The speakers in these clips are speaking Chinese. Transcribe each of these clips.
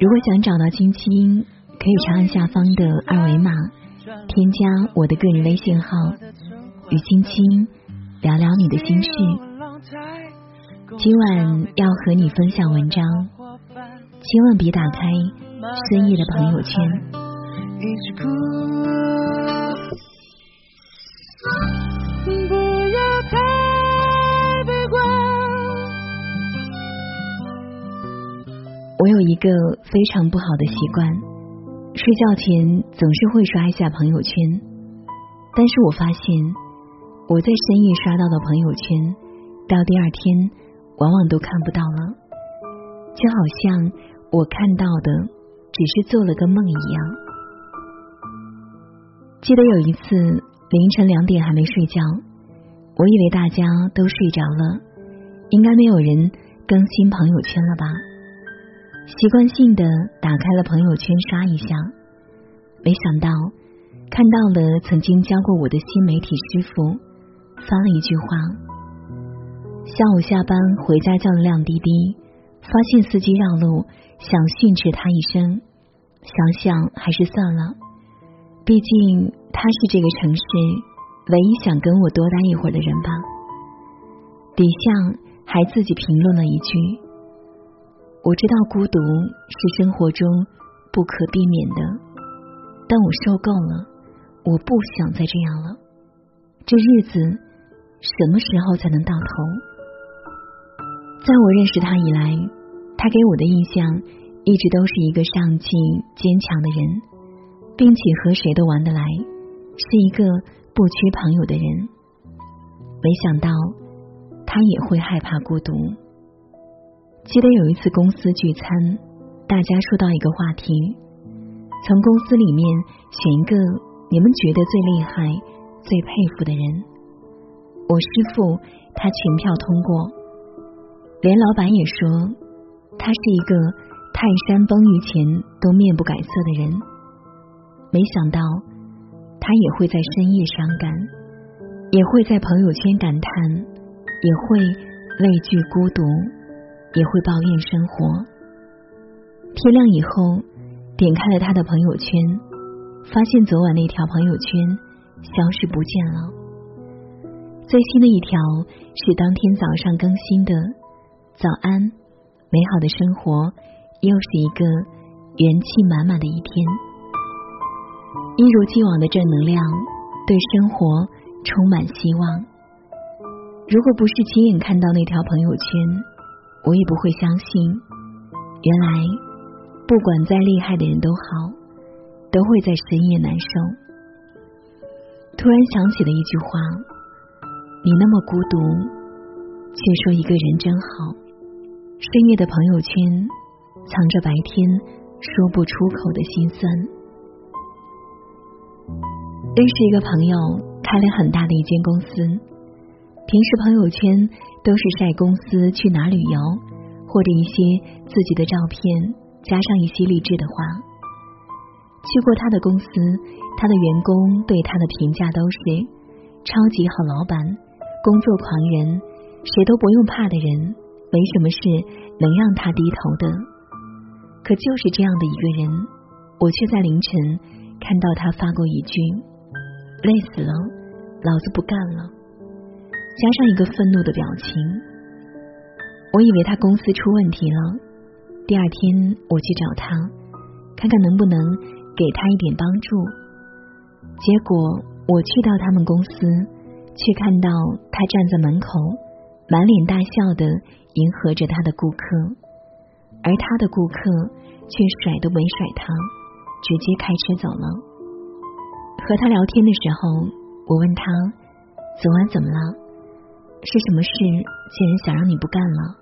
如果想找到青青，可以长按下方的二维码，添加我的个人微信号，与青青聊聊你的心事。今晚要和你分享文章，千万别打开深夜的朋友圈。一个非常不好的习惯，睡觉前总是会刷一下朋友圈。但是我发现，我在深夜刷到的朋友圈，到第二天往往都看不到了，就好像我看到的只是做了个梦一样。记得有一次凌晨两点还没睡觉，我以为大家都睡着了，应该没有人更新朋友圈了吧。习惯性的打开了朋友圈刷一下，没想到看到了曾经教过我的新媒体师傅发了一句话：下午下班回家叫了辆滴滴，发现司机绕路，想训斥他一声，想想还是算了，毕竟他是这个城市唯一想跟我多待一会儿的人吧。底下还自己评论了一句。我知道孤独是生活中不可避免的，但我受够了，我不想再这样了。这日子什么时候才能到头？在我认识他以来，他给我的印象一直都是一个上进、坚强的人，并且和谁都玩得来，是一个不缺朋友的人。没想到他也会害怕孤独。记得有一次公司聚餐，大家说到一个话题，从公司里面选一个你们觉得最厉害、最佩服的人。我师傅他全票通过，连老板也说他是一个泰山崩于前都面不改色的人。没想到他也会在深夜伤感，也会在朋友圈感叹，也会畏惧孤独。也会抱怨生活。天亮以后，点开了他的朋友圈，发现昨晚那条朋友圈消失不见了。最新的一条是当天早上更新的：“早安，美好的生活，又是一个元气满满的一天。”一如既往的正能量，对生活充满希望。如果不是亲眼看到那条朋友圈，我也不会相信，原来不管再厉害的人都好，都会在深夜难受。突然想起了一句话：“你那么孤独，却说一个人真好。”深夜的朋友圈藏着白天说不出口的心酸。认识一个朋友，开了很大的一间公司，平时朋友圈。都是晒公司去哪旅游，或者一些自己的照片，加上一些励志的话。去过他的公司，他的员工对他的评价都是超级好老板，工作狂人，谁都不用怕的人，没什么事能让他低头的。可就是这样的一个人，我却在凌晨看到他发过一句：“累死了，老子不干了。”加上一个愤怒的表情，我以为他公司出问题了。第二天我去找他，看看能不能给他一点帮助。结果我去到他们公司，却看到他站在门口，满脸大笑的迎合着他的顾客，而他的顾客却甩都没甩他，直接开车走了。和他聊天的时候，我问他昨晚怎么了？是什么事竟然想让你不干了？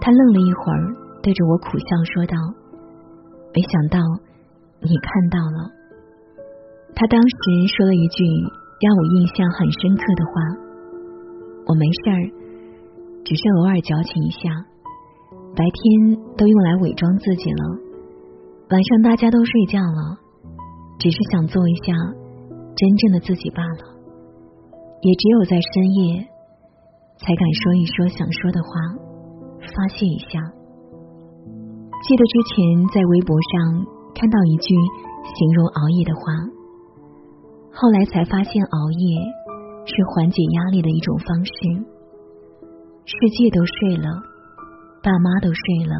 他愣了一会儿，对着我苦笑说道：“没想到你看到了。他当时说了一句让我印象很深刻的话：“我没事儿，只是偶尔矫情一下，白天都用来伪装自己了，晚上大家都睡觉了，只是想做一下真正的自己罢了。也只有在深夜，才敢说一说想说的话，发泄一下。记得之前在微博上看到一句形容熬夜的话。”后来才发现，熬夜是缓解压力的一种方式。世界都睡了，爸妈都睡了，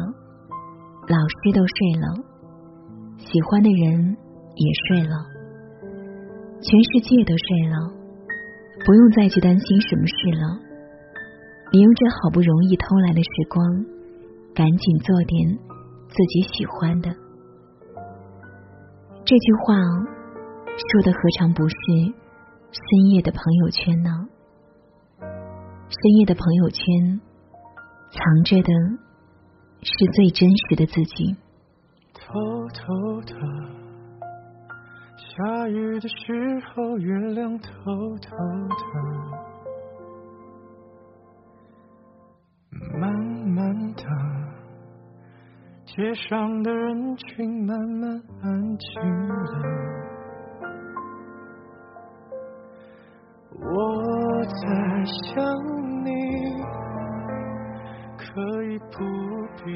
老师都睡了，喜欢的人也睡了，全世界都睡了，不用再去担心什么事了。你用这好不容易偷来的时光，赶紧做点自己喜欢的。这句话。说的何尝不是深夜的朋友圈呢？深夜的朋友圈藏着的是最真实的自己。偷偷的，下雨的时候，月亮偷偷的，慢慢的，街上的人群慢慢安静了。我在想你，可以不必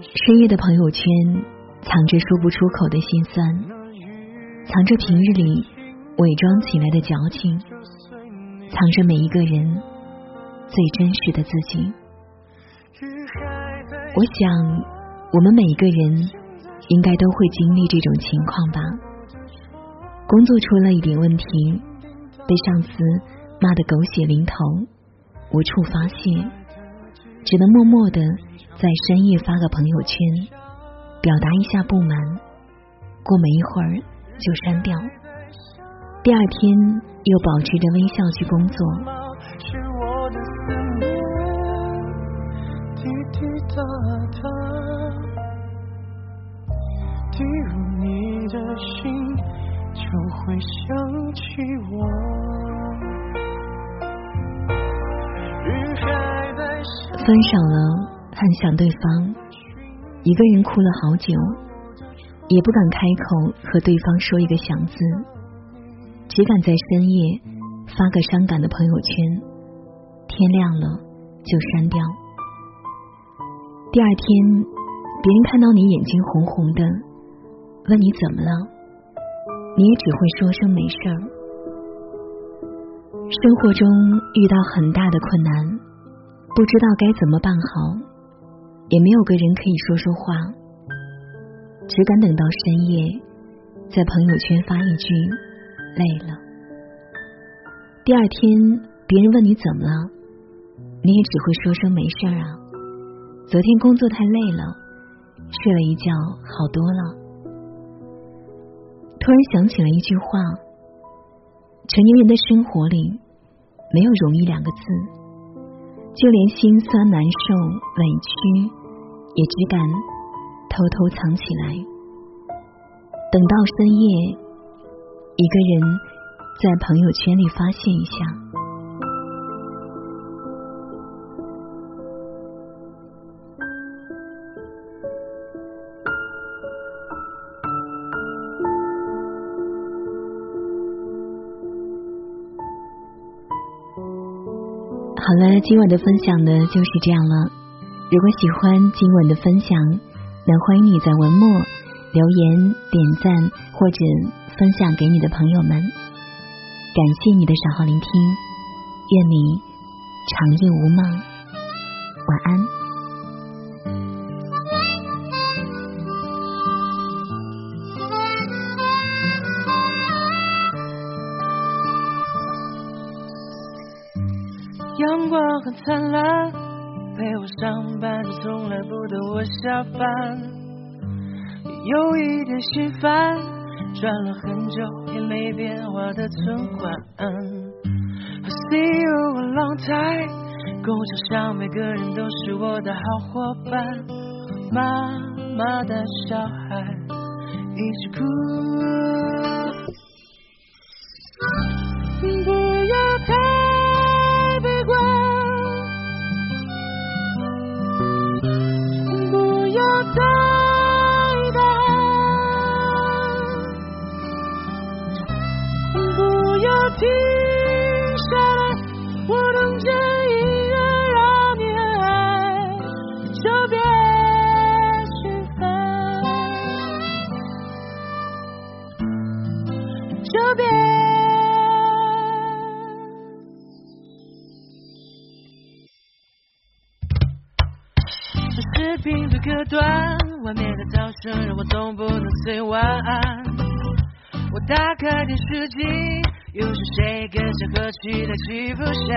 深夜的朋友圈藏着说不出口的心酸，藏着平日里伪装起来的矫情，藏着每一个人最真实的自己。我想，我们每一个人应该都会经历这种情况吧。工作出了一点问题。被上司骂得狗血淋头，无处发泄，只能默默的在深夜发个朋友圈，表达一下不满。过没一会儿就删掉，第二天又保持着微笑去工作。滴入你的心。就会想起我。分手了，很想对方，一个人哭了好久，也不敢开口和对方说一个想字，只敢在深夜发个伤感的朋友圈，天亮了就删掉。第二天，别人看到你眼睛红红的，问你怎么了？你也只会说声没事儿。生活中遇到很大的困难，不知道该怎么办好，也没有个人可以说说话，只敢等到深夜，在朋友圈发一句“累了”。第二天别人问你怎么了，你也只会说声没事儿啊。昨天工作太累了，睡了一觉好多了。突然想起了一句话：成年人的生活里没有容易两个字，就连心酸、难受、委屈，也只敢偷偷藏起来。等到深夜，一个人在朋友圈里发泄一下。好了，今晚的分享呢就是这样了。如果喜欢今晚的分享，那欢迎你在文末留言、点赞或者分享给你的朋友们。感谢你的守候聆听，愿你长夜无梦，晚安。阳光很灿烂，陪我上班，却从来不等我下班。有一点心烦，转了很久也没变化的存款。I see you a long time，工作上每个人都是我的好伙伴。妈妈的小孩一起哭。就别心烦，就别。视频最隔断，外面的噪声让我总不能 say 晚安。我打开电视机，又是谁跟谁和气在欺负谁？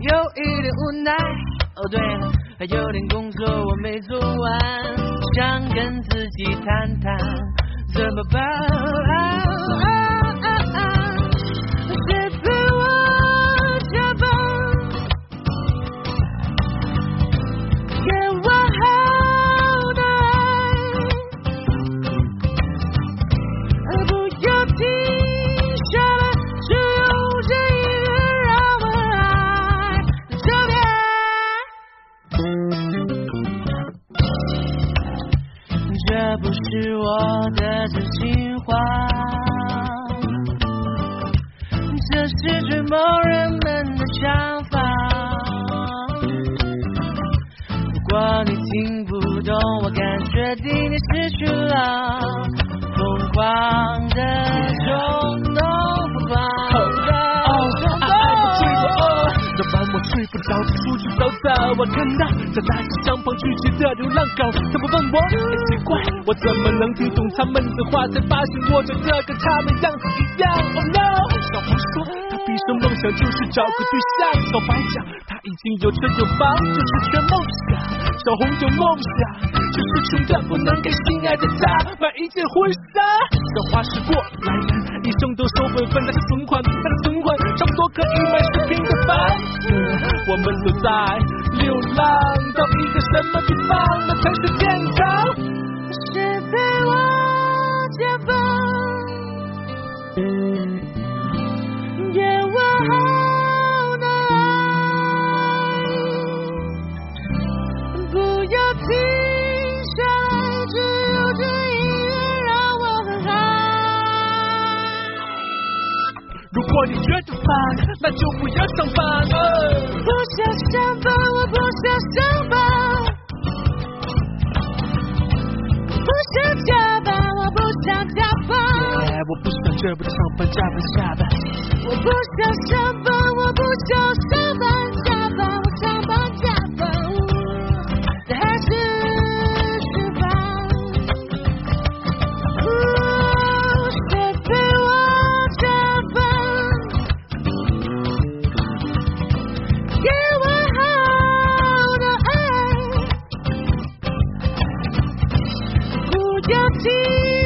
有一点无奈，哦对了，还有点工作我没做完，想跟自己谈谈怎么办？我的真心话，这是追梦人们的想法。如果你听不懂，我敢确定你失去了疯狂的冲我看到在大街上旁聚集的流浪狗，他们问我，很奇怪，我怎么能听懂他们的话？才发现我长得跟他们样子一样。Oh no！小红说，他毕生梦想就是找个对象。小白讲，他已经有车有房，就是缺梦想。小红有梦想，只是穷的不能给心爱的他买一件婚纱。小花是过来人，一生都收本分，那是存款，他的存款差不多可以买十平的房子。们都在流浪，到一个什么地方，那才是天堂？谁陪我加班？给我好舍不得上班、加班、下班。我不想上班，我不想上班、加班、我上班、加班，但还是失败。呜，谁陪我加班？给我好的爱，不要停。